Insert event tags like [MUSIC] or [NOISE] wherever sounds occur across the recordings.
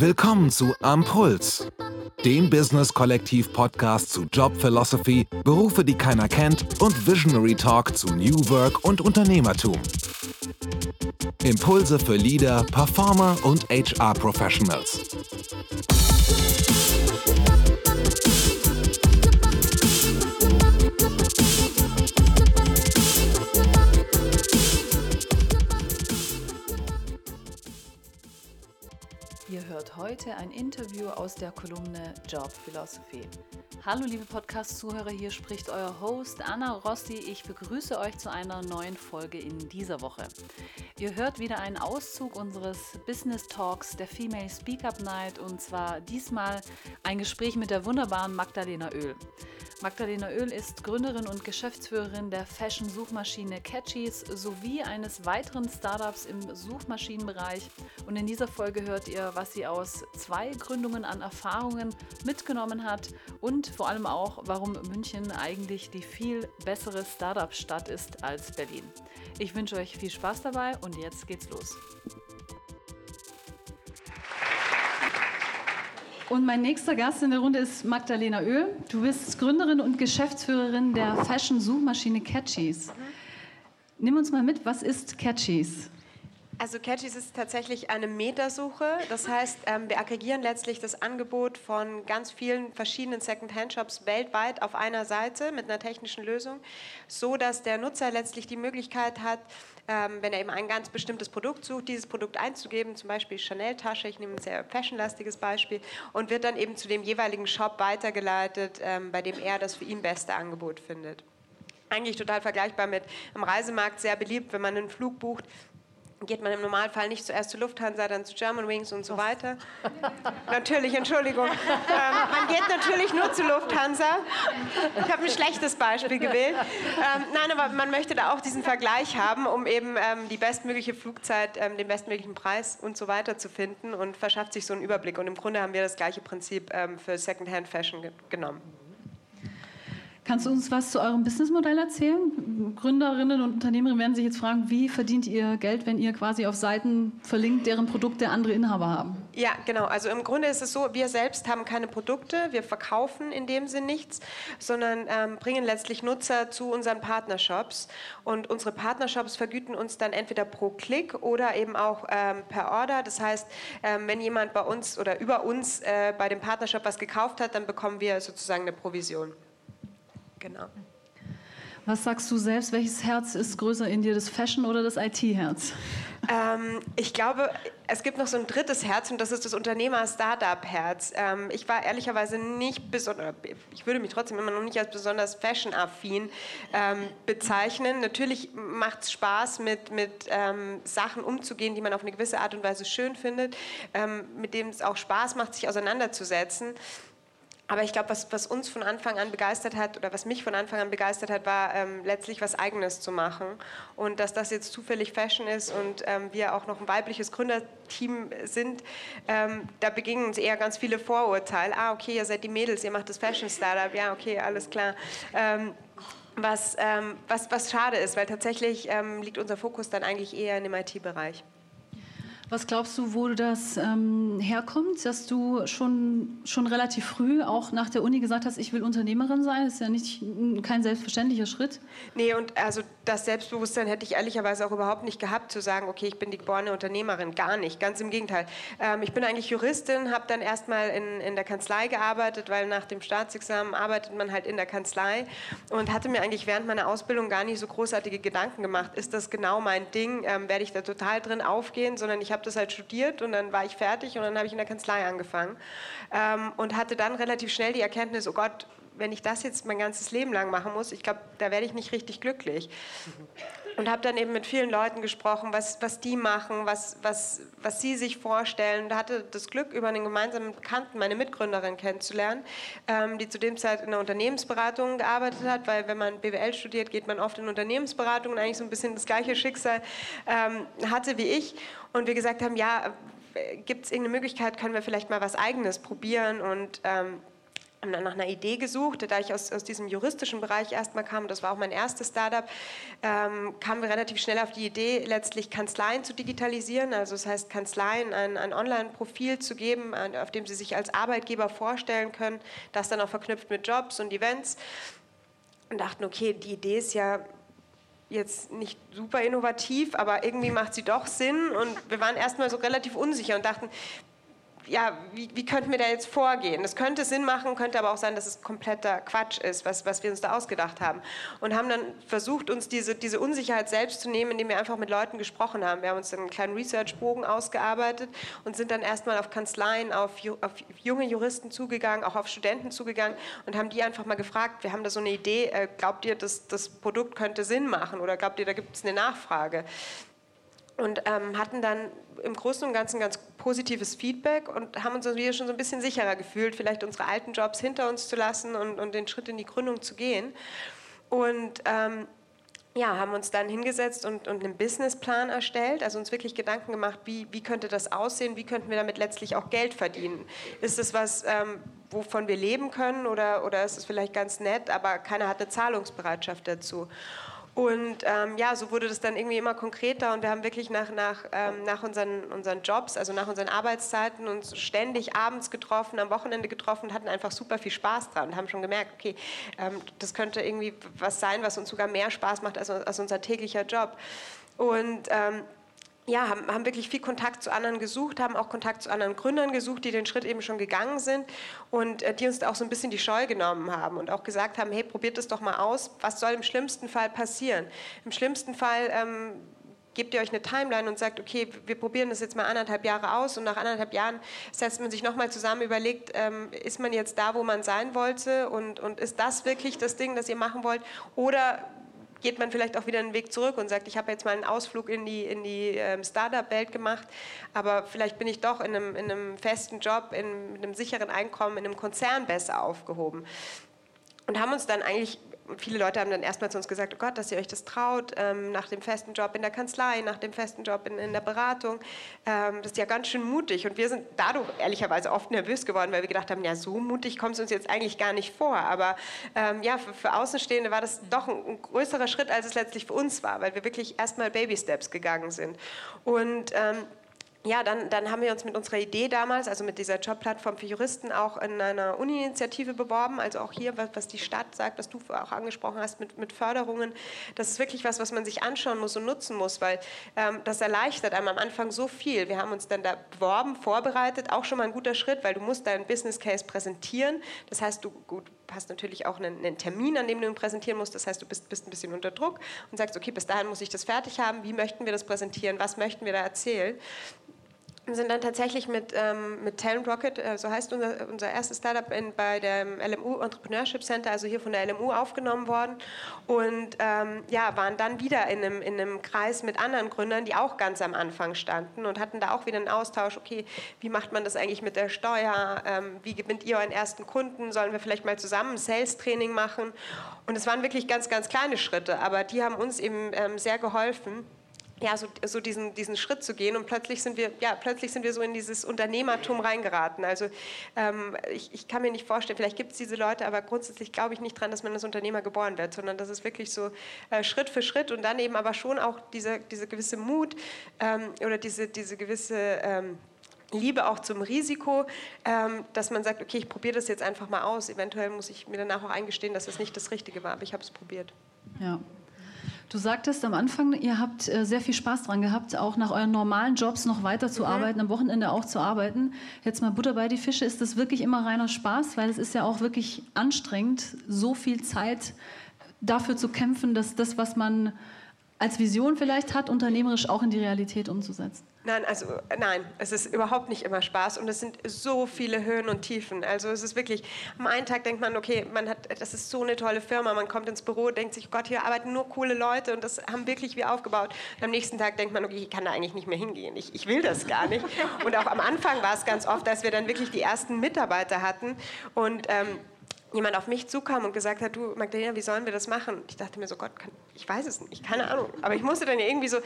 Willkommen zu Ampuls, dem Business-Kollektiv-Podcast zu Job Philosophy, Berufe, die keiner kennt und Visionary Talk zu New Work und Unternehmertum. Impulse für Leader, Performer und HR-Professionals. Ihr heute ein Interview aus der Kolumne Job Philosophy. Hallo liebe Podcast-Zuhörer, hier spricht euer Host Anna Rossi. Ich begrüße euch zu einer neuen Folge in dieser Woche. Ihr hört wieder einen Auszug unseres Business Talks der Female Speak Up Night und zwar diesmal ein Gespräch mit der wunderbaren Magdalena Öl. Magdalena Öl ist Gründerin und Geschäftsführerin der Fashion-Suchmaschine Catchies sowie eines weiteren Startups im Suchmaschinenbereich. Und in dieser Folge hört ihr, was sie aus zwei Gründungen an Erfahrungen mitgenommen hat und vor allem auch, warum München eigentlich die viel bessere Startup-Stadt ist als Berlin. Ich wünsche euch viel Spaß dabei und jetzt geht's los. Und mein nächster Gast in der Runde ist Magdalena Öl. Du bist Gründerin und Geschäftsführerin der Fashion-Suchmaschine Catchies. Nimm uns mal mit, was ist Catchies? Also Catchies ist tatsächlich eine Metasuche. Das heißt, ähm, wir aggregieren letztlich das Angebot von ganz vielen verschiedenen Second-Hand-Shops weltweit auf einer Seite mit einer technischen Lösung, so dass der Nutzer letztlich die Möglichkeit hat, ähm, wenn er eben ein ganz bestimmtes Produkt sucht, dieses Produkt einzugeben, zum Beispiel Chanel-Tasche, ich nehme ein sehr fashionlastiges Beispiel, und wird dann eben zu dem jeweiligen Shop weitergeleitet, ähm, bei dem er das für ihn beste Angebot findet eigentlich total vergleichbar mit am Reisemarkt sehr beliebt, wenn man einen Flug bucht, geht man im Normalfall nicht zuerst zu Lufthansa, dann zu Germanwings und so weiter. [LAUGHS] natürlich, Entschuldigung. Ähm, man geht natürlich nur zu Lufthansa. Ich habe ein schlechtes Beispiel gewählt. Ähm, nein, aber man möchte da auch diesen Vergleich haben, um eben ähm, die bestmögliche Flugzeit, ähm, den bestmöglichen Preis und so weiter zu finden und verschafft sich so einen Überblick. Und im Grunde haben wir das gleiche Prinzip ähm, für Secondhand Fashion ge genommen. Kannst du uns was zu eurem Businessmodell erzählen? Gründerinnen und Unternehmerinnen werden sich jetzt fragen, wie verdient ihr Geld, wenn ihr quasi auf Seiten verlinkt, deren Produkte andere Inhaber haben? Ja, genau. Also im Grunde ist es so, wir selbst haben keine Produkte, wir verkaufen in dem Sinn nichts, sondern ähm, bringen letztlich Nutzer zu unseren Partnershops. Und unsere Partnershops vergüten uns dann entweder pro Klick oder eben auch ähm, per Order. Das heißt, ähm, wenn jemand bei uns oder über uns äh, bei dem Partnershop was gekauft hat, dann bekommen wir sozusagen eine Provision. Genau. Was sagst du selbst? Welches Herz ist größer in dir, das Fashion oder das IT-Herz? Ähm, ich glaube, es gibt noch so ein drittes Herz und das ist das Unternehmer-Startup-Herz. Ähm, ich war ehrlicherweise nicht besonders, ich würde mich trotzdem immer noch nicht als besonders fashion-affin ähm, bezeichnen. Natürlich macht es Spaß, mit, mit ähm, Sachen umzugehen, die man auf eine gewisse Art und Weise schön findet, ähm, mit denen es auch Spaß macht, sich auseinanderzusetzen. Aber ich glaube, was, was, uns von Anfang an begeistert hat oder was mich von Anfang an begeistert hat, war ähm, letztlich was Eigenes zu machen. Und dass das jetzt zufällig Fashion ist und ähm, wir auch noch ein weibliches Gründerteam sind, ähm, da begingen uns eher ganz viele Vorurteile. Ah, okay, ihr seid die Mädels, ihr macht das Fashion-Startup. Ja, okay, alles klar. Ähm, was, ähm, was, was schade ist, weil tatsächlich ähm, liegt unser Fokus dann eigentlich eher in dem IT-Bereich. Was glaubst du, wo das ähm, herkommt, dass du schon, schon relativ früh auch nach der Uni gesagt hast, ich will Unternehmerin sein? Das ist ja nicht kein selbstverständlicher Schritt. Nee, und also das Selbstbewusstsein hätte ich ehrlicherweise auch überhaupt nicht gehabt, zu sagen, okay, ich bin die geborene Unternehmerin. Gar nicht, ganz im Gegenteil. Ähm, ich bin eigentlich Juristin, habe dann erstmal in, in der Kanzlei gearbeitet, weil nach dem Staatsexamen arbeitet man halt in der Kanzlei und hatte mir eigentlich während meiner Ausbildung gar nicht so großartige Gedanken gemacht, ist das genau mein Ding, ähm, werde ich da total drin aufgehen, sondern ich habe habe das halt studiert und dann war ich fertig und dann habe ich in der Kanzlei angefangen ähm, und hatte dann relativ schnell die Erkenntnis, oh Gott, wenn ich das jetzt mein ganzes Leben lang machen muss, ich glaube, da werde ich nicht richtig glücklich. Und habe dann eben mit vielen Leuten gesprochen, was, was die machen, was, was, was sie sich vorstellen. Und hatte das Glück, über einen gemeinsamen Bekannten meine Mitgründerin kennenzulernen, ähm, die zu dem Zeit in der Unternehmensberatung gearbeitet hat, weil wenn man BWL studiert, geht man oft in Unternehmensberatung und eigentlich so ein bisschen das gleiche Schicksal ähm, hatte wie ich. Und wir gesagt haben, ja, gibt es irgendeine Möglichkeit, können wir vielleicht mal was Eigenes probieren und ähm, nach einer Idee gesucht. Da ich aus, aus diesem juristischen Bereich erstmal kam, das war auch mein erstes Startup, ähm, kamen wir relativ schnell auf die Idee, letztlich Kanzleien zu digitalisieren. Also das heißt, Kanzleien ein, ein Online-Profil zu geben, auf dem sie sich als Arbeitgeber vorstellen können, das dann auch verknüpft mit Jobs und Events. Und dachten, okay, die Idee ist ja jetzt nicht super innovativ, aber irgendwie macht sie doch Sinn. Und wir waren erstmal so relativ unsicher und dachten, ja, wie, wie könnten wir da jetzt vorgehen? Das könnte Sinn machen, könnte aber auch sein, dass es kompletter Quatsch ist, was, was wir uns da ausgedacht haben. Und haben dann versucht, uns diese, diese Unsicherheit selbst zu nehmen, indem wir einfach mit Leuten gesprochen haben. Wir haben uns einen kleinen Research-Bogen ausgearbeitet und sind dann erstmal auf Kanzleien, auf, auf junge Juristen zugegangen, auch auf Studenten zugegangen und haben die einfach mal gefragt, wir haben da so eine Idee, äh, glaubt ihr, dass das Produkt könnte Sinn machen oder glaubt ihr, da gibt es eine Nachfrage? Und ähm, hatten dann im Großen und Ganzen ganz positives Feedback und haben uns wieder schon so ein bisschen sicherer gefühlt, vielleicht unsere alten Jobs hinter uns zu lassen und, und den Schritt in die Gründung zu gehen. Und ähm, ja, haben uns dann hingesetzt und, und einen Businessplan erstellt, also uns wirklich Gedanken gemacht, wie, wie könnte das aussehen, wie könnten wir damit letztlich auch Geld verdienen. Ist es was, ähm, wovon wir leben können oder, oder ist es vielleicht ganz nett, aber keiner hat eine Zahlungsbereitschaft dazu. Und ähm, ja, so wurde das dann irgendwie immer konkreter und wir haben wirklich nach, nach, ähm, nach unseren, unseren Jobs, also nach unseren Arbeitszeiten uns ständig abends getroffen, am Wochenende getroffen und hatten einfach super viel Spaß dran und haben schon gemerkt, okay, ähm, das könnte irgendwie was sein, was uns sogar mehr Spaß macht als, als unser täglicher Job. Und ähm, ja, haben, haben wirklich viel Kontakt zu anderen gesucht, haben auch Kontakt zu anderen Gründern gesucht, die den Schritt eben schon gegangen sind und äh, die uns auch so ein bisschen die Scheu genommen haben und auch gesagt haben, hey, probiert es doch mal aus, was soll im schlimmsten Fall passieren? Im schlimmsten Fall ähm, gebt ihr euch eine Timeline und sagt, okay, wir probieren das jetzt mal anderthalb Jahre aus und nach anderthalb Jahren setzt man sich nochmal zusammen, überlegt, ähm, ist man jetzt da, wo man sein wollte und, und ist das wirklich das Ding, das ihr machen wollt oder geht man vielleicht auch wieder einen Weg zurück und sagt, ich habe jetzt mal einen Ausflug in die, in die ähm, Startup-Welt gemacht, aber vielleicht bin ich doch in einem, in einem festen Job, in, in einem sicheren Einkommen, in einem Konzern besser aufgehoben. Und haben uns dann eigentlich viele Leute haben dann erstmal zu uns gesagt, oh Gott, dass ihr euch das traut, ähm, nach dem festen Job in der Kanzlei, nach dem festen Job in, in der Beratung. Ähm, das ist ja ganz schön mutig. Und wir sind dadurch ehrlicherweise oft nervös geworden, weil wir gedacht haben, ja, so mutig kommt es uns jetzt eigentlich gar nicht vor. Aber ähm, ja, für, für, Außenstehende war das doch ein, ein, größerer Schritt, als es letztlich für uns war, weil wir wirklich erstmal Baby-Steps gegangen sind. Und ähm, ja, dann, dann haben wir uns mit unserer Idee damals, also mit dieser Jobplattform für Juristen, auch in einer Uni-Initiative beworben. Also auch hier, was, die Stadt sagt, was du auch angesprochen hast mit, mit Förderungen. Das ist wirklich was, was man sich anschauen muss und nutzen muss, weil ähm, das erleichtert einem am Anfang so viel. Wir haben uns dann da beworben, vorbereitet, auch schon mal ein guter Schritt, weil du musst deinen Business Case präsentieren. Das heißt, du gut, hast natürlich auch einen, einen, Termin, an dem du ihn präsentieren musst. Das heißt, du bist, bist ein bisschen unter Druck und sagst, okay, bis dahin muss ich das fertig haben. Wie möchten wir das präsentieren? Was möchten wir da erzählen? Wir sind dann tatsächlich mit, ähm, mit Talent Rocket, äh, so heißt unser, unser erstes Startup, in, bei dem LMU Entrepreneurship Center, also hier von der LMU aufgenommen worden. Und ähm, ja, waren dann wieder in einem, in einem Kreis mit anderen Gründern, die auch ganz am Anfang standen und hatten da auch wieder einen Austausch, okay, wie macht man das eigentlich mit der Steuer, ähm, wie gewinnt ihr euren ersten Kunden, sollen wir vielleicht mal zusammen ein Sales-Training machen? Und es waren wirklich ganz, ganz kleine Schritte, aber die haben uns eben ähm, sehr geholfen ja, so, so diesen, diesen Schritt zu gehen und plötzlich sind wir, ja, plötzlich sind wir so in dieses Unternehmertum reingeraten. Also ähm, ich, ich kann mir nicht vorstellen, vielleicht gibt es diese Leute, aber grundsätzlich glaube ich nicht dran, dass man als Unternehmer geboren wird, sondern das ist wirklich so äh, Schritt für Schritt und dann eben aber schon auch diese, diese gewisse Mut ähm, oder diese, diese gewisse ähm, Liebe auch zum Risiko, ähm, dass man sagt, okay, ich probiere das jetzt einfach mal aus. Eventuell muss ich mir danach auch eingestehen, dass das nicht das Richtige war, aber ich habe es probiert. Ja, Du sagtest am Anfang, ihr habt äh, sehr viel Spaß dran gehabt, auch nach euren normalen Jobs noch weiter zu mhm. arbeiten, am Wochenende auch zu arbeiten. Jetzt mal Butter bei die Fische, ist das wirklich immer reiner Spaß? Weil es ist ja auch wirklich anstrengend, so viel Zeit dafür zu kämpfen, dass das, was man als Vision vielleicht hat, unternehmerisch auch in die Realität umzusetzen. Nein, also nein, es ist überhaupt nicht immer Spaß und es sind so viele Höhen und Tiefen. Also es ist wirklich, am einen Tag denkt man, okay, man hat, das ist so eine tolle Firma, man kommt ins Büro, denkt sich, Gott, hier arbeiten nur coole Leute und das haben wirklich wir aufgebaut. Und am nächsten Tag denkt man, okay, ich kann da eigentlich nicht mehr hingehen, ich, ich will das gar nicht. [LAUGHS] Und auch am Anfang war es ganz oft, dass wir dann wirklich die ersten Mitarbeiter hatten und ähm, jemand auf mich zukam und gesagt hat, du Magdalena, wie sollen wir das machen? Ich dachte mir so, Gott, ich weiß es nicht, keine Ahnung. Aber ich musste dann irgendwie so,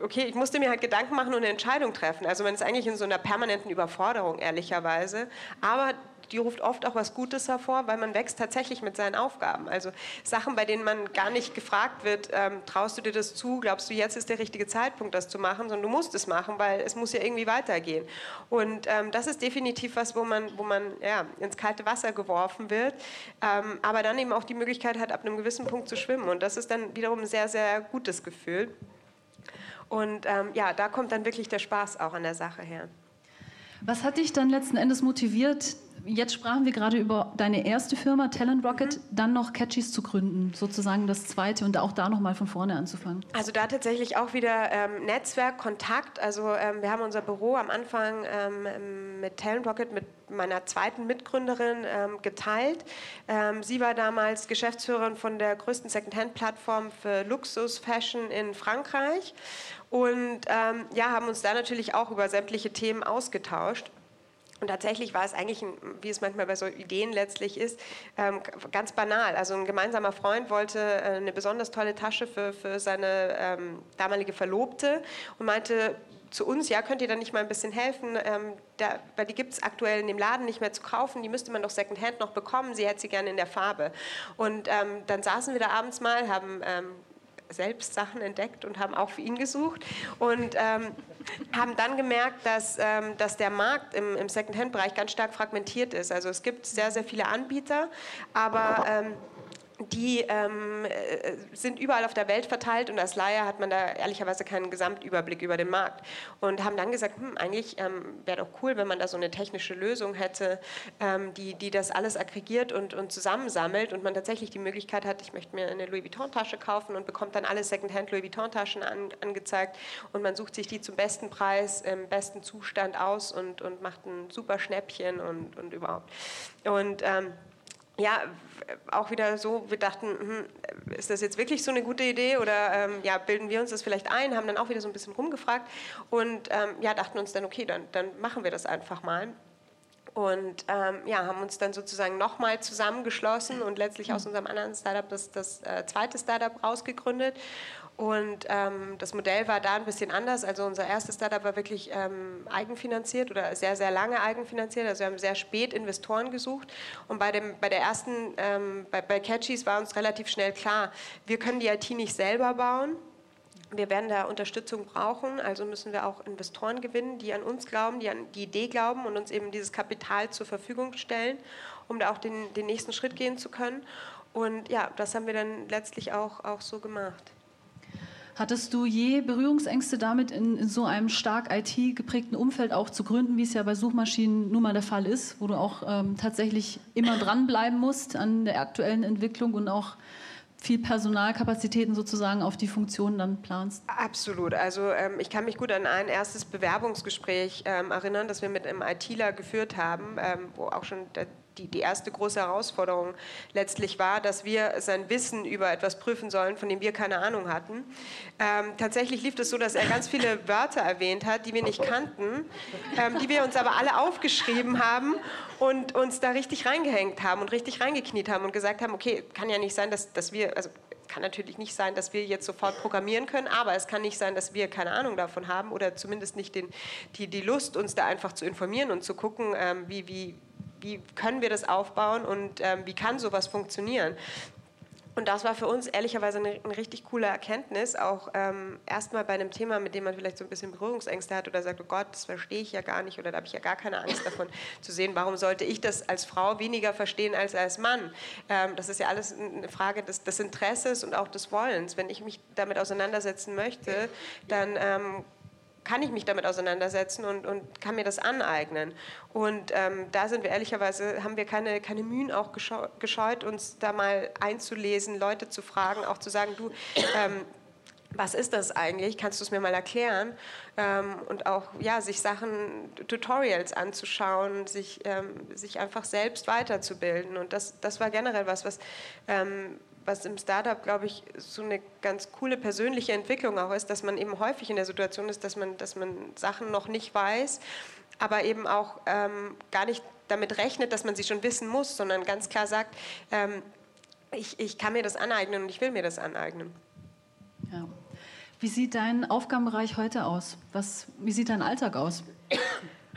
okay, ich musste mir halt Gedanken machen und eine Entscheidung treffen. Also man ist eigentlich in so einer permanenten Überforderung, ehrlicherweise. Aber die ruft oft auch was Gutes hervor, weil man wächst tatsächlich mit seinen Aufgaben. Also Sachen, bei denen man gar nicht gefragt wird, ähm, traust du dir das zu, glaubst du, jetzt ist der richtige Zeitpunkt, das zu machen, sondern du musst es machen, weil es muss ja irgendwie weitergehen. Und ähm, das ist definitiv was, wo man, wo man ja, ins kalte Wasser geworfen wird, ähm, aber dann eben auch die Möglichkeit hat, ab einem gewissen Punkt zu schwimmen. Und das ist dann wiederum ein sehr, sehr gutes Gefühl. Und ähm, ja, da kommt dann wirklich der Spaß auch an der Sache her. Was hat dich dann letzten Endes motiviert? Jetzt sprachen wir gerade über deine erste Firma, Talent Rocket, mhm. dann noch Catchies zu gründen, sozusagen das zweite und auch da nochmal von vorne anzufangen. Also da tatsächlich auch wieder ähm, Netzwerk, Kontakt. Also ähm, wir haben unser Büro am Anfang ähm, mit Talent Rocket, mit meiner zweiten Mitgründerin ähm, geteilt. Ähm, sie war damals Geschäftsführerin von der größten Secondhand-Plattform für Luxus-Fashion in Frankreich und ähm, ja, haben uns da natürlich auch über sämtliche Themen ausgetauscht. Und tatsächlich war es eigentlich, ein, wie es manchmal bei so Ideen letztlich ist, ähm, ganz banal. Also ein gemeinsamer Freund wollte äh, eine besonders tolle Tasche für, für seine ähm, damalige Verlobte und meinte zu uns, ja, könnt ihr da nicht mal ein bisschen helfen? Ähm, da, weil die gibt es aktuell in dem Laden nicht mehr zu kaufen, die müsste man doch Secondhand noch bekommen, sie hätte sie gerne in der Farbe. Und ähm, dann saßen wir da abends mal, haben ähm, selbst Sachen entdeckt und haben auch für ihn gesucht und ähm, haben dann gemerkt, dass, ähm, dass der Markt im, im Second-Hand-Bereich ganz stark fragmentiert ist. Also es gibt sehr, sehr viele Anbieter, aber ähm, die ähm, äh, sind überall auf der Welt verteilt und als Laie hat man da ehrlicherweise keinen Gesamtüberblick über den Markt. Und haben dann gesagt, hm, eigentlich ähm, wäre doch cool, wenn man da so eine technische Lösung hätte, ähm, die, die das alles aggregiert und, und zusammensammelt und man tatsächlich die Möglichkeit hat, ich möchte mir eine Louis Vuitton-Tasche kaufen und bekommt dann alle Secondhand Louis Vuitton-Taschen an, angezeigt und man sucht sich die zum besten Preis, im besten Zustand aus und, und macht ein super Schnäppchen und, und überhaupt. Und ähm, ja, auch wieder so, wir dachten, hm, ist das jetzt wirklich so eine gute Idee oder ähm, ja, bilden wir uns das vielleicht ein, haben dann auch wieder so ein bisschen rumgefragt und ähm, ja, dachten uns dann, okay, dann, dann machen wir das einfach mal. Und ähm, ja, haben uns dann sozusagen nochmal zusammengeschlossen und letztlich aus unserem anderen Startup das, das äh, zweite Startup rausgegründet und ähm, das Modell war da ein bisschen anders. Also unser erstes Startup war wirklich ähm, eigenfinanziert oder sehr, sehr lange eigenfinanziert. Also wir haben sehr spät Investoren gesucht. Und bei, dem, bei der ersten, ähm, bei, bei Catchies war uns relativ schnell klar, wir können die IT nicht selber bauen. Wir werden da Unterstützung brauchen, also müssen wir auch Investoren gewinnen, die an uns glauben, die an die Idee glauben und uns eben dieses Kapital zur Verfügung stellen, um da auch den, den nächsten Schritt gehen zu können. Und ja, das haben wir dann letztlich auch, auch so gemacht. Hattest du je Berührungsängste damit, in, in so einem stark IT geprägten Umfeld auch zu gründen, wie es ja bei Suchmaschinen nun mal der Fall ist, wo du auch ähm, tatsächlich immer dranbleiben musst an der aktuellen Entwicklung und auch viel Personalkapazitäten sozusagen auf die Funktionen dann planst? Absolut. Also ähm, ich kann mich gut an ein erstes Bewerbungsgespräch ähm, erinnern, das wir mit einem ITler geführt haben, ähm, wo auch schon der die, die erste große Herausforderung letztlich war, dass wir sein Wissen über etwas prüfen sollen, von dem wir keine Ahnung hatten. Ähm, tatsächlich lief es so, dass er ganz viele Wörter erwähnt hat, die wir nicht kannten, ähm, die wir uns aber alle aufgeschrieben haben und uns da richtig reingehängt haben und richtig reingekniet haben und gesagt haben, okay, kann ja nicht sein, dass, dass wir, also kann natürlich nicht sein, dass wir jetzt sofort programmieren können, aber es kann nicht sein, dass wir keine Ahnung davon haben oder zumindest nicht den, die, die Lust, uns da einfach zu informieren und zu gucken, ähm, wie, wie, wie können wir das aufbauen und ähm, wie kann sowas funktionieren. Und das war für uns ehrlicherweise eine, eine richtig coole Erkenntnis, auch ähm, erstmal bei einem Thema, mit dem man vielleicht so ein bisschen Berührungsängste hat oder sagt, oh Gott, das verstehe ich ja gar nicht oder da habe ich ja gar keine Angst davon zu sehen, warum sollte ich das als Frau weniger verstehen als als Mann? Ähm, das ist ja alles eine Frage des, des, Interesses und auch des Wollens. Wenn ich mich damit auseinandersetzen möchte, dann ähm, kann ich mich damit auseinandersetzen und, und kann mir das aneignen. Und ähm, da sind wir ehrlicherweise, haben wir keine, keine Mühen auch gescheut, uns da mal einzulesen, Leute zu fragen, auch zu sagen, du, ähm, was ist das eigentlich? Kannst du es mir mal erklären? Ähm, und auch ja, sich Sachen, Tutorials anzuschauen, sich, ähm, sich einfach selbst weiterzubilden. Und das, das war generell was, was ähm, was im Startup, glaube ich, so eine ganz coole persönliche Entwicklung auch ist, dass man eben häufig in der Situation ist, dass man, dass man Sachen noch nicht weiß, aber eben auch ähm, gar nicht damit rechnet, dass man sie schon wissen muss, sondern ganz klar sagt, ähm, ich, ich kann mir das aneignen und ich will mir das aneignen. Ja. Wie sieht dein Aufgabenbereich heute aus? Was, wie sieht dein Alltag aus?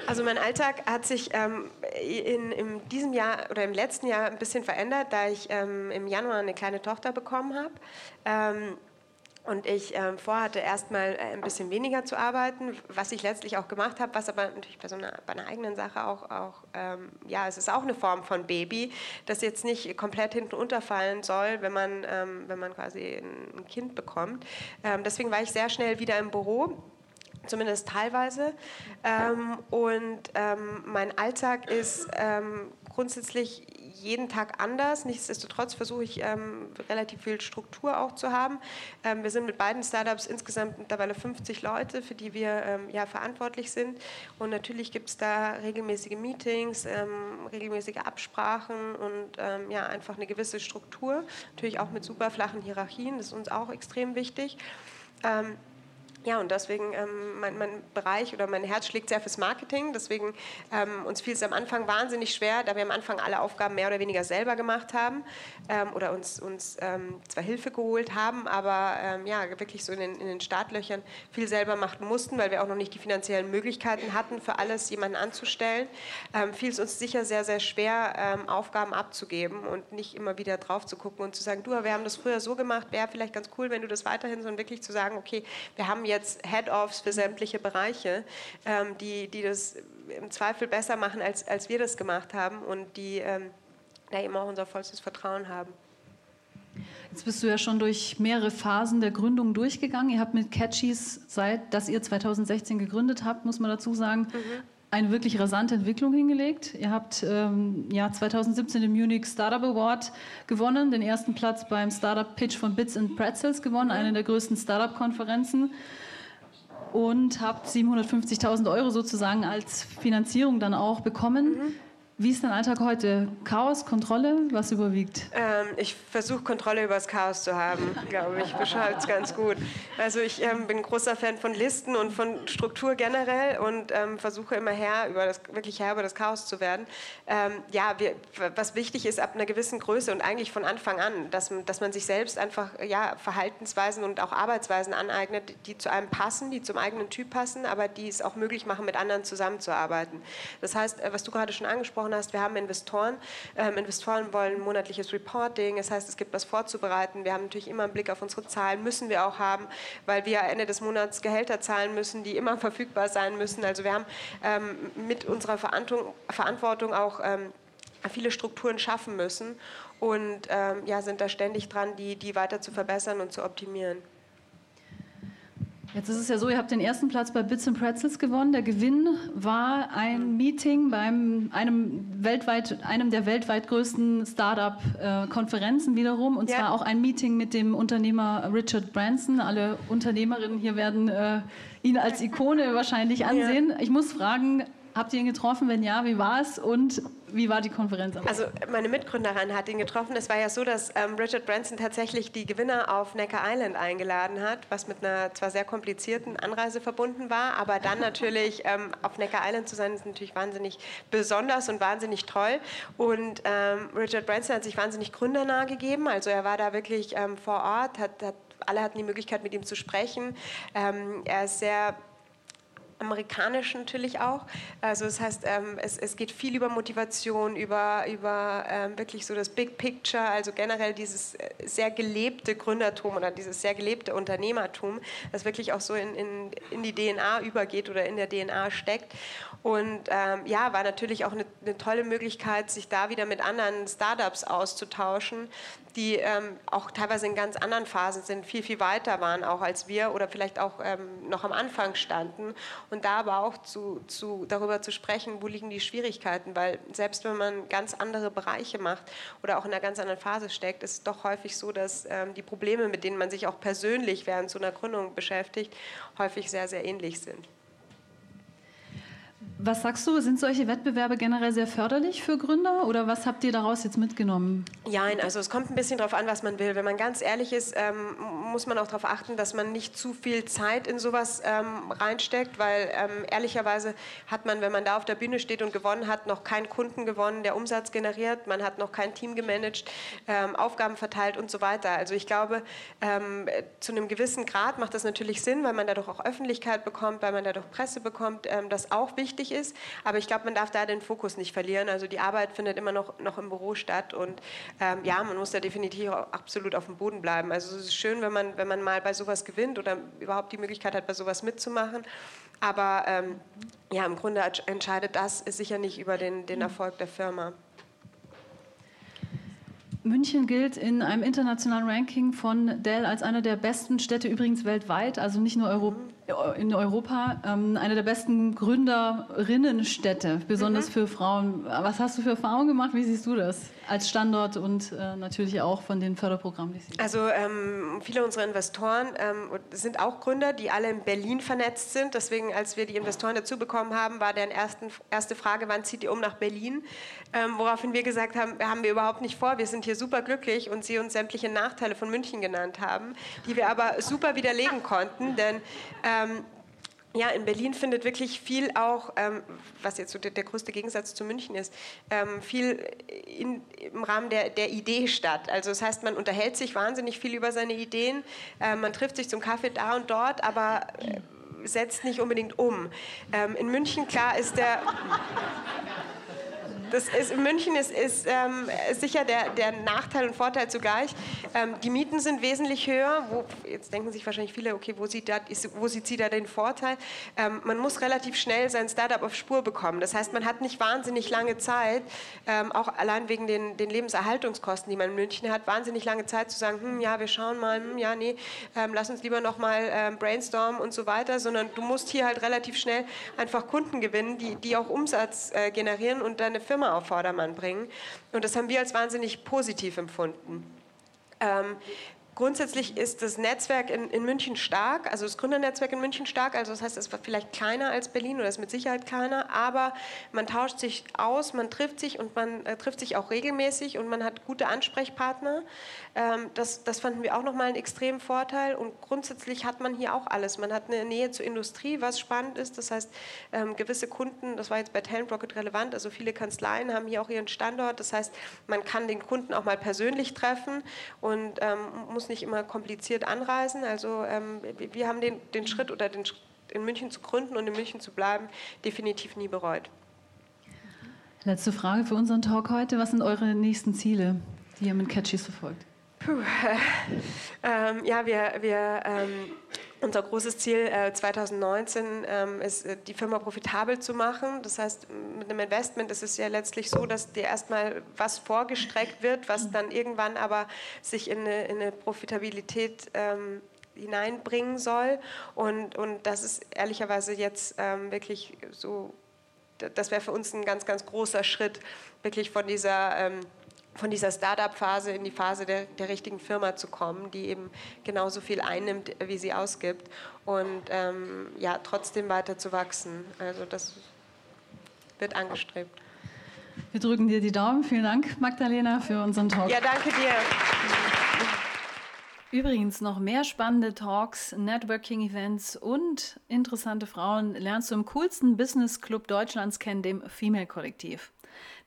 Also mein Alltag hat sich, ähm, in, in diesem Jahr oder im letzten Jahr ein bisschen verändert, da ich ähm, im Januar eine kleine Tochter bekommen habe. Ähm, und ich ähm, vorhatte, erstmal äh, ein bisschen weniger zu arbeiten, was ich letztlich auch gemacht habe, was aber natürlich bei, so einer, bei einer eigenen Sache auch, auch ähm, ja, es ist auch eine Form von Baby, das jetzt nicht komplett hinten unterfallen soll, wenn man, ähm, wenn man quasi ein Kind bekommt. Ähm, deswegen war ich sehr schnell wieder im Büro zumindest teilweise. Ähm, und ähm, mein Alltag ist ähm, grundsätzlich jeden Tag anders. Nichtsdestotrotz versuche ich ähm, relativ viel Struktur auch zu haben. Ähm, wir sind mit beiden Startups insgesamt mittlerweile 50 Leute, für die wir ähm, ja verantwortlich sind. Und natürlich gibt es da regelmäßige Meetings, regelmäßige Absprachen und ja einfach eine gewisse Struktur. Natürlich auch mit super flachen Hierarchien. Das ist uns auch extrem wichtig. Ja, und deswegen, ähm, mein, mein, Bereich oder mein Herz schlägt sehr fürs Marketing. Deswegen ähm, uns fiel es am Anfang wahnsinnig schwer, da wir am Anfang alle Aufgaben mehr oder weniger selber gemacht haben ähm, oder uns, uns ähm, zwar Hilfe geholt haben, aber ähm, ja, wirklich so in den, in den, Startlöchern viel selber machen mussten, weil wir auch noch nicht die finanziellen Möglichkeiten hatten, für alles jemanden anzustellen. Ähm, fiel es uns sicher sehr, sehr schwer, Aufgaben abzugeben und nicht immer wieder drauf zu gucken und zu sagen, du, wir haben das früher so gemacht, wäre vielleicht ganz cool, wenn du das weiterhin, sondern wirklich zu sagen, okay, wir haben jetzt jetzt Head-Offs für sämtliche Bereiche, ähm, die, die das im Zweifel besser machen, als, als wir das gemacht haben und die ähm, da eben auch unser vollstes Vertrauen haben. Jetzt bist du ja schon durch mehrere Phasen der Gründung durchgegangen. Ihr habt mit Catchies, seit dass ihr 2016 gegründet habt, muss man dazu sagen, mhm eine wirklich rasante Entwicklung hingelegt. Ihr habt ähm, ja, 2017 den Munich Startup Award gewonnen, den ersten Platz beim Startup Pitch von Bits and Pretzels gewonnen, eine der größten Startup-Konferenzen und habt 750.000 Euro sozusagen als Finanzierung dann auch bekommen. Mhm. Wie ist dein Alltag heute? Chaos, Kontrolle, was überwiegt? Ähm, ich versuche Kontrolle über das Chaos zu haben, glaube ich. Beschreibt es ganz gut. Also ich ähm, bin großer Fan von Listen und von Struktur generell und ähm, versuche immer her über das, wirklich Herr über das Chaos zu werden. Ähm, ja, wir, was wichtig ist ab einer gewissen Größe und eigentlich von Anfang an, dass, dass man sich selbst einfach ja, Verhaltensweisen und auch Arbeitsweisen aneignet, die zu einem passen, die zum eigenen Typ passen, aber die es auch möglich machen, mit anderen zusammenzuarbeiten. Das heißt, äh, was du gerade schon angesprochen angesprochen hast, wir haben Investoren. Ähm, Investoren wollen monatliches Reporting, das heißt, es gibt was vorzubereiten. Wir haben natürlich immer einen Blick auf unsere Zahlen, müssen wir auch haben, weil wir Ende des Monats Gehälter zahlen müssen, die immer [LAUGHS] verfügbar sein müssen. Also wir haben ähm, mit unserer Verantwortung auch ähm, viele Strukturen schaffen müssen und ähm, ja, sind da ständig dran, die, die weiter zu verbessern und zu optimieren. Jetzt ist es ja so, ihr habt den ersten Platz bei Bits and Pretzels gewonnen. Der Gewinn war ein Meeting beim einem, weltweit, einem der weltweit größten Startup-Konferenzen wiederum. Und ja. zwar auch ein Meeting mit dem Unternehmer Richard Branson. Alle Unternehmerinnen hier werden äh, ihn als Ikone wahrscheinlich ansehen. Ja. Ich muss fragen, habt ihr ihn getroffen? Wenn ja, wie war es? Und wie war die Konferenz? Also meine Mitgründerin hat ihn getroffen. Es war ja so, dass ähm, Richard Branson tatsächlich die Gewinner auf Necker Island eingeladen hat, was mit einer zwar sehr komplizierten Anreise verbunden war, aber dann natürlich ähm, auf Necker Island zu sein, ist natürlich wahnsinnig besonders und wahnsinnig toll. Und ähm, Richard Branson hat sich wahnsinnig gründernah gegeben. Also er war da wirklich ähm, vor Ort, hat, hat, alle hatten die Möglichkeit, mit ihm zu sprechen. Ähm, er ist sehr amerikanisch natürlich auch. Also das heißt, ähm, es, es, geht viel über Motivation, über, über ähm, wirklich so das Big Picture, also generell dieses äh, sehr gelebte Gründertum oder dieses sehr gelebte Unternehmertum, das wirklich auch so in, in, in die DNA übergeht oder in der DNA steckt. Und ähm, ja, war natürlich auch eine, eine, tolle Möglichkeit, sich da wieder mit anderen Startups auszutauschen, die ähm, auch teilweise in ganz anderen Phasen sind, viel, viel weiter waren auch als wir oder vielleicht auch ähm, noch am Anfang standen. Und da aber auch zu, zu, darüber zu sprechen, wo liegen die Schwierigkeiten, weil selbst wenn man ganz andere Bereiche macht oder auch in einer ganz anderen Phase steckt, ist es doch häufig so, dass ähm, die Probleme, mit denen man sich auch persönlich während so einer Gründung beschäftigt, häufig sehr, sehr ähnlich sind. Was sagst du, sind solche Wettbewerbe generell sehr förderlich für Gründer oder was habt ihr daraus jetzt mitgenommen? Ja, also es kommt ein bisschen darauf an, was man will. Wenn man ganz ehrlich ist, ähm, muss man auch darauf achten, dass man nicht zu viel Zeit in sowas ähm, reinsteckt, weil ähm, ehrlicherweise hat man, wenn man da auf der Bühne steht und gewonnen hat, noch keinen Kunden gewonnen, der Umsatz generiert, man hat noch kein Team gemanagt, ähm, Aufgaben verteilt und so weiter. Also ich glaube, ähm, zu einem gewissen Grad macht das natürlich Sinn, weil man dadurch auch Öffentlichkeit bekommt, weil man dadurch Presse bekommt, ähm, das auch wichtig wichtig ist. Aber ich glaube, man darf da den Fokus nicht verlieren. Also die Arbeit findet immer noch, noch im Büro statt und ähm, ja, man muss da definitiv absolut auf dem Boden bleiben. Also es ist schön, wenn man, wenn man mal bei sowas gewinnt oder überhaupt die Möglichkeit hat, bei sowas mitzumachen. Aber ähm, ja, im Grunde entscheidet das sicher nicht über den, den Erfolg der Firma. München gilt in einem internationalen Ranking von Dell als eine der besten Städte übrigens weltweit, also nicht nur Euro in Europa, ähm, eine der besten Gründerinnenstädte, besonders mhm. für Frauen. Was hast du für Erfahrungen gemacht? Wie siehst du das? Als Standort und äh, natürlich auch von den Förderprogrammen, die Sie Also ähm, viele unserer Investoren ähm, sind auch Gründer, die alle in Berlin vernetzt sind. Deswegen, als wir die Investoren dazu bekommen haben, war deren ersten, erste Frage, wann zieht ihr um nach Berlin? Ähm, woraufhin wir gesagt haben, haben wir überhaupt nicht vor, wir sind hier super glücklich und sie uns sämtliche Nachteile von München genannt haben, die wir aber super widerlegen konnten, denn ähm, ja, in Berlin findet wirklich viel auch, ähm, was jetzt so der, der, größte Gegensatz zu München ist, ähm, viel in, im Rahmen der, der Idee statt. Also das heißt, man unterhält sich wahnsinnig viel über seine Ideen, äh, man trifft sich zum Kaffee da und dort, aber äh, setzt nicht unbedingt um. Ähm, in München, klar, ist der das ist, in München ist, ist ähm, sicher der, der, Nachteil und Vorteil zugleich. Ähm, die Mieten sind wesentlich höher. Wo, jetzt denken sich wahrscheinlich viele, okay, wo sieht, da, wo sieht sie da den Vorteil? Ähm, man muss relativ schnell sein Startup auf Spur bekommen. Das heißt, man hat nicht wahnsinnig lange Zeit, ähm, auch allein wegen den, den, Lebenserhaltungskosten, die man in München hat, wahnsinnig lange Zeit zu sagen, hm, ja, wir schauen mal, hm, ja, nee, ähm, lass uns lieber noch mal ähm, brainstormen und so weiter, sondern du musst hier halt relativ schnell einfach Kunden gewinnen, die, die auch Umsatz äh, generieren und deine Firma Firma auf Vordermann bringen. Und das haben wir als wahnsinnig positiv empfunden. Ähm, Grundsätzlich ist das Netzwerk in, in, München stark, also das Gründernetzwerk in München stark, also das heißt, es war vielleicht kleiner als Berlin oder ist mit Sicherheit kleiner, aber man tauscht sich aus, man trifft sich und man äh, trifft sich auch regelmäßig und man hat gute Ansprechpartner. Ähm, das, das fanden wir auch nochmal einen extremen Vorteil und grundsätzlich hat man hier auch alles. Man hat eine Nähe zur Industrie, was spannend ist, das heißt, ähm, gewisse Kunden, das war jetzt bei Talent Rocket relevant, also viele Kanzleien haben hier auch ihren Standort, das heißt, man kann den Kunden auch mal persönlich treffen und ähm, muss muss nicht immer kompliziert anreisen. Also ähm, wir haben den, den Schritt oder den Schritt in München zu gründen und in München zu bleiben definitiv nie bereut. Letzte Frage für unseren Talk heute. Was sind eure nächsten Ziele, die ihr mit Catchies verfolgt? Puh, äh, [LAUGHS] ähm, ja, wir, wir ähm, unser großes Ziel äh, 2019 ähm, ist, äh, die Firma profitabel zu machen. Das heißt, mit einem Investment ist es ja letztlich so, dass dir erstmal was vorgestreckt wird, was dann irgendwann aber sich in eine, in eine Profitabilität ähm, hineinbringen soll. Und, und das ist ehrlicherweise jetzt ähm, wirklich so, das wäre für uns ein ganz, ganz großer Schritt, wirklich von dieser ähm, von dieser Startup-Phase in die Phase der, der, richtigen Firma zu kommen, die eben genauso viel einnimmt, wie sie ausgibt und ähm, ja, trotzdem weiter zu wachsen. Also das wird angestrebt. Wir drücken dir die Daumen. Vielen Dank, Magdalena, für unseren Talk. Ja, danke dir. Übrigens noch mehr spannende Talks, Networking-Events und interessante Frauen lernst du im coolsten Business Club Deutschlands kennen, dem Female Kollektiv.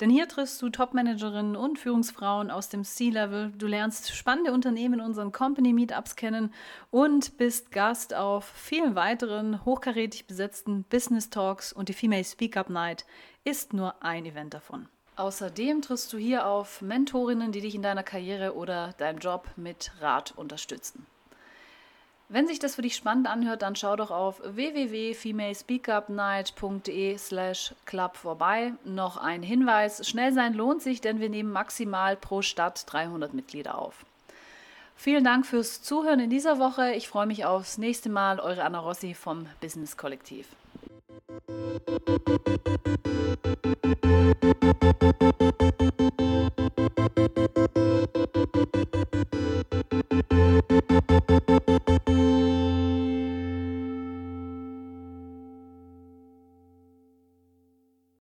Denn hier triffst du Top-Managerinnen und Führungsfrauen aus dem C-Level. Du lernst spannende Unternehmen in unseren Company-Meetups kennen und bist Gast auf vielen weiteren hochkarätig besetzten Business Talks und die Female Speak Up Night ist nur ein Event davon. Außerdem triffst du hier auf Mentorinnen, die dich in deiner Karriere oder deinem Job mit Rat unterstützen. Wenn sich das für dich spannend anhört, dann schau doch auf www.femalespeakupnight.de slash club vorbei. Noch ein Hinweis, schnell sein lohnt sich, denn wir nehmen maximal pro Stadt 300 Mitglieder auf. Vielen Dank fürs Zuhören in dieser Woche. Ich freue mich aufs nächste Mal. Eure Anna Rossi vom Business Kollektiv.